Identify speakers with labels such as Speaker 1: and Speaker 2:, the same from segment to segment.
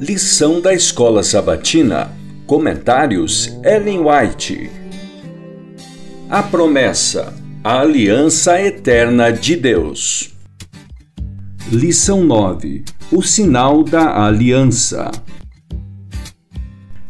Speaker 1: Lição da Escola Sabatina. Comentários Ellen White. A promessa. A aliança eterna de Deus. Lição 9. O sinal da aliança.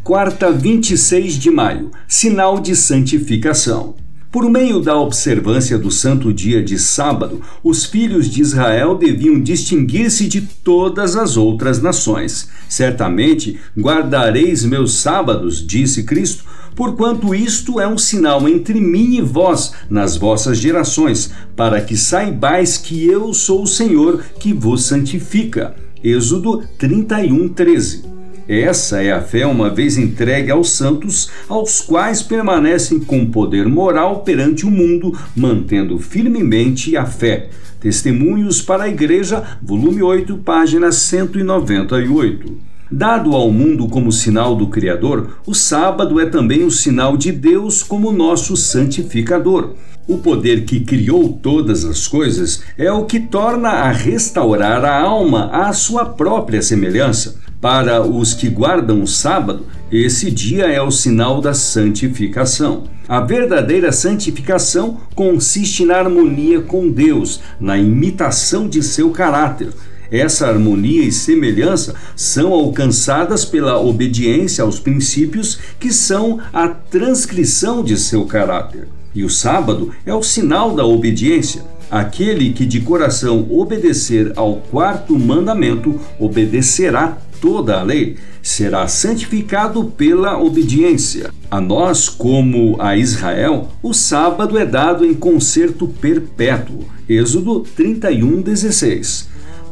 Speaker 1: Quarta, 26 de maio. Sinal de santificação. Por meio da observância do santo dia de sábado, os filhos de Israel deviam distinguir-se de todas as outras nações. Certamente guardareis meus sábados, disse Cristo, porquanto isto é um sinal entre mim e vós nas vossas gerações, para que saibais que eu sou o Senhor que vos santifica. Êxodo 31, 13. Essa é a fé uma vez entregue aos santos, aos quais permanecem com poder moral perante o mundo, mantendo firmemente a fé. Testemunhos para a Igreja, volume 8, página 198. Dado ao mundo como sinal do Criador, o sábado é também o sinal de Deus como nosso santificador. O poder que criou todas as coisas é o que torna a restaurar a alma à sua própria semelhança. Para os que guardam o sábado, esse dia é o sinal da santificação. A verdadeira santificação consiste na harmonia com Deus, na imitação de seu caráter. Essa harmonia e semelhança são alcançadas pela obediência aos princípios que são a transcrição de seu caráter. E o sábado é o sinal da obediência. Aquele que de coração obedecer ao quarto mandamento obedecerá toda a lei, será santificado pela obediência. A nós, como a Israel, o sábado é dado em concerto perpétuo. Êxodo 31, 16.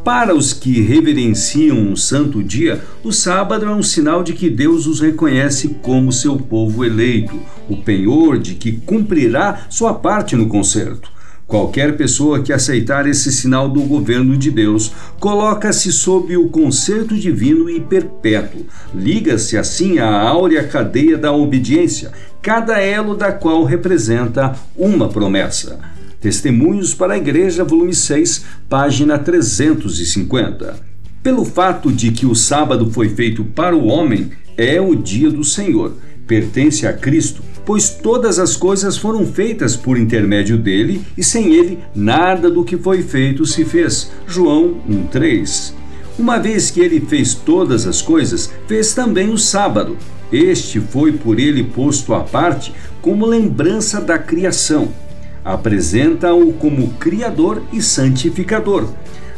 Speaker 1: Para os que reverenciam um santo dia, o sábado é um sinal de que Deus os reconhece como seu povo eleito, o penhor de que cumprirá sua parte no concerto. Qualquer pessoa que aceitar esse sinal do governo de Deus coloca-se sob o concerto divino e perpétuo. Liga-se assim à áurea cadeia da obediência, cada elo da qual representa uma promessa. Testemunhos para a Igreja, volume 6, página 350. Pelo fato de que o sábado foi feito para o homem, é o dia do Senhor pertence a Cristo, pois todas as coisas foram feitas por intermédio dele e sem ele nada do que foi feito se fez. João 1:3. Uma vez que ele fez todas as coisas, fez também o sábado. Este foi por ele posto à parte como lembrança da criação. Apresenta-o como criador e santificador.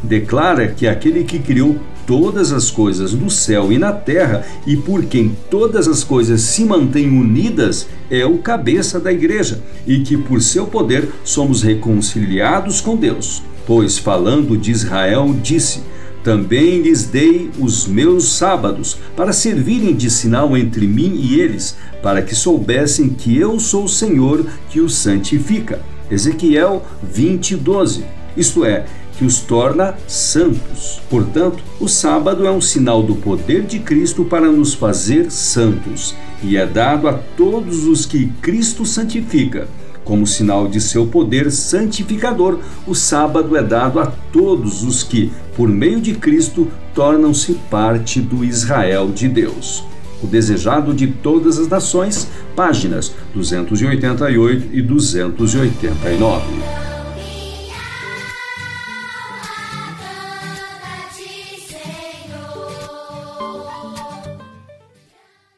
Speaker 1: Declara que aquele que criou todas as coisas no céu e na terra e por quem todas as coisas se mantêm unidas é o cabeça da igreja e que por seu poder somos reconciliados com Deus. Pois falando de Israel, disse: também lhes dei os meus sábados, para servirem de sinal entre mim e eles, para que soubessem que eu sou o Senhor que os santifica. Ezequiel 20, 12. Isto é, que os torna santos. Portanto, o sábado é um sinal do poder de Cristo para nos fazer santos e é dado a todos os que Cristo santifica. Como sinal de seu poder santificador, o sábado é dado a todos os que, por meio de Cristo, tornam-se parte do Israel de Deus. O Desejado de Todas as Nações, páginas 288 e 289.